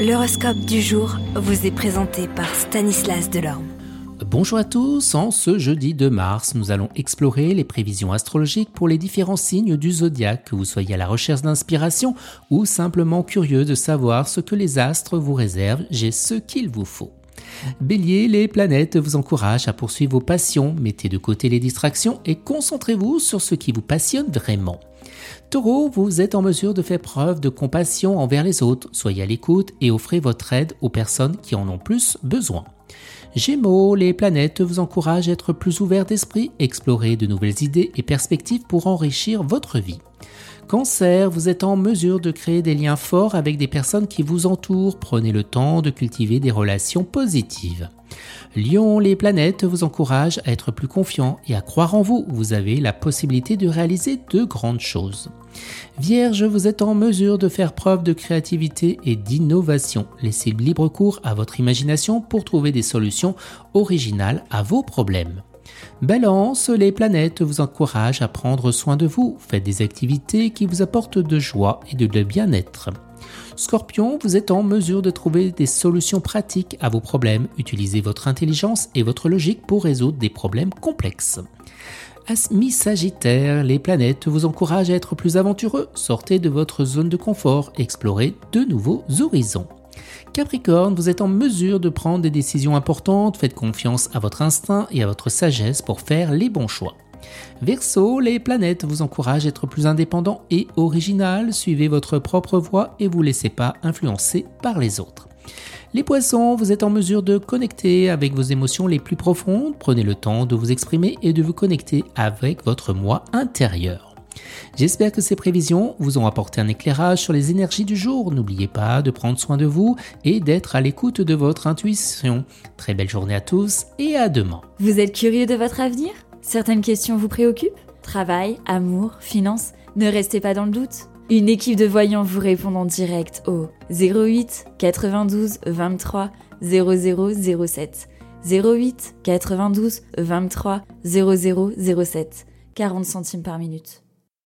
L'horoscope du jour vous est présenté par Stanislas Delorme. Bonjour à tous, en ce jeudi de mars, nous allons explorer les prévisions astrologiques pour les différents signes du zodiaque, que vous soyez à la recherche d'inspiration ou simplement curieux de savoir ce que les astres vous réservent, j'ai ce qu'il vous faut. Bélier, les planètes vous encouragent à poursuivre vos passions, mettez de côté les distractions et concentrez-vous sur ce qui vous passionne vraiment. Taureau, vous êtes en mesure de faire preuve de compassion envers les autres, soyez à l'écoute et offrez votre aide aux personnes qui en ont plus besoin. Gémeaux, les planètes vous encouragent à être plus ouverts d'esprit, explorer de nouvelles idées et perspectives pour enrichir votre vie. Cancer, vous êtes en mesure de créer des liens forts avec des personnes qui vous entourent, prenez le temps de cultiver des relations positives. Lion, les planètes vous encouragent à être plus confiant et à croire en vous. Vous avez la possibilité de réaliser de grandes choses. Vierge, vous êtes en mesure de faire preuve de créativité et d'innovation. Laissez libre cours à votre imagination pour trouver des solutions originales à vos problèmes. Balance, les planètes vous encouragent à prendre soin de vous. Faites des activités qui vous apportent de joie et de bien-être. Scorpion, vous êtes en mesure de trouver des solutions pratiques à vos problèmes. Utilisez votre intelligence et votre logique pour résoudre des problèmes complexes. Mi Sagittaire, les planètes vous encouragent à être plus aventureux. Sortez de votre zone de confort, explorez de nouveaux horizons. Capricorne, vous êtes en mesure de prendre des décisions importantes, faites confiance à votre instinct et à votre sagesse pour faire les bons choix. Verseau, les planètes vous encouragent à être plus indépendant et original, suivez votre propre voie et vous laissez pas influencer par les autres. Les poissons, vous êtes en mesure de connecter avec vos émotions les plus profondes, prenez le temps de vous exprimer et de vous connecter avec votre moi intérieur. J'espère que ces prévisions vous ont apporté un éclairage sur les énergies du jour. N'oubliez pas de prendre soin de vous et d'être à l'écoute de votre intuition. Très belle journée à tous et à demain. Vous êtes curieux de votre avenir? Certaines questions vous préoccupent? Travail, amour, finances? Ne restez pas dans le doute. Une équipe de voyants vous répond en direct au 08 92 23 0007. 08 92 23 0007. 40 centimes par minute.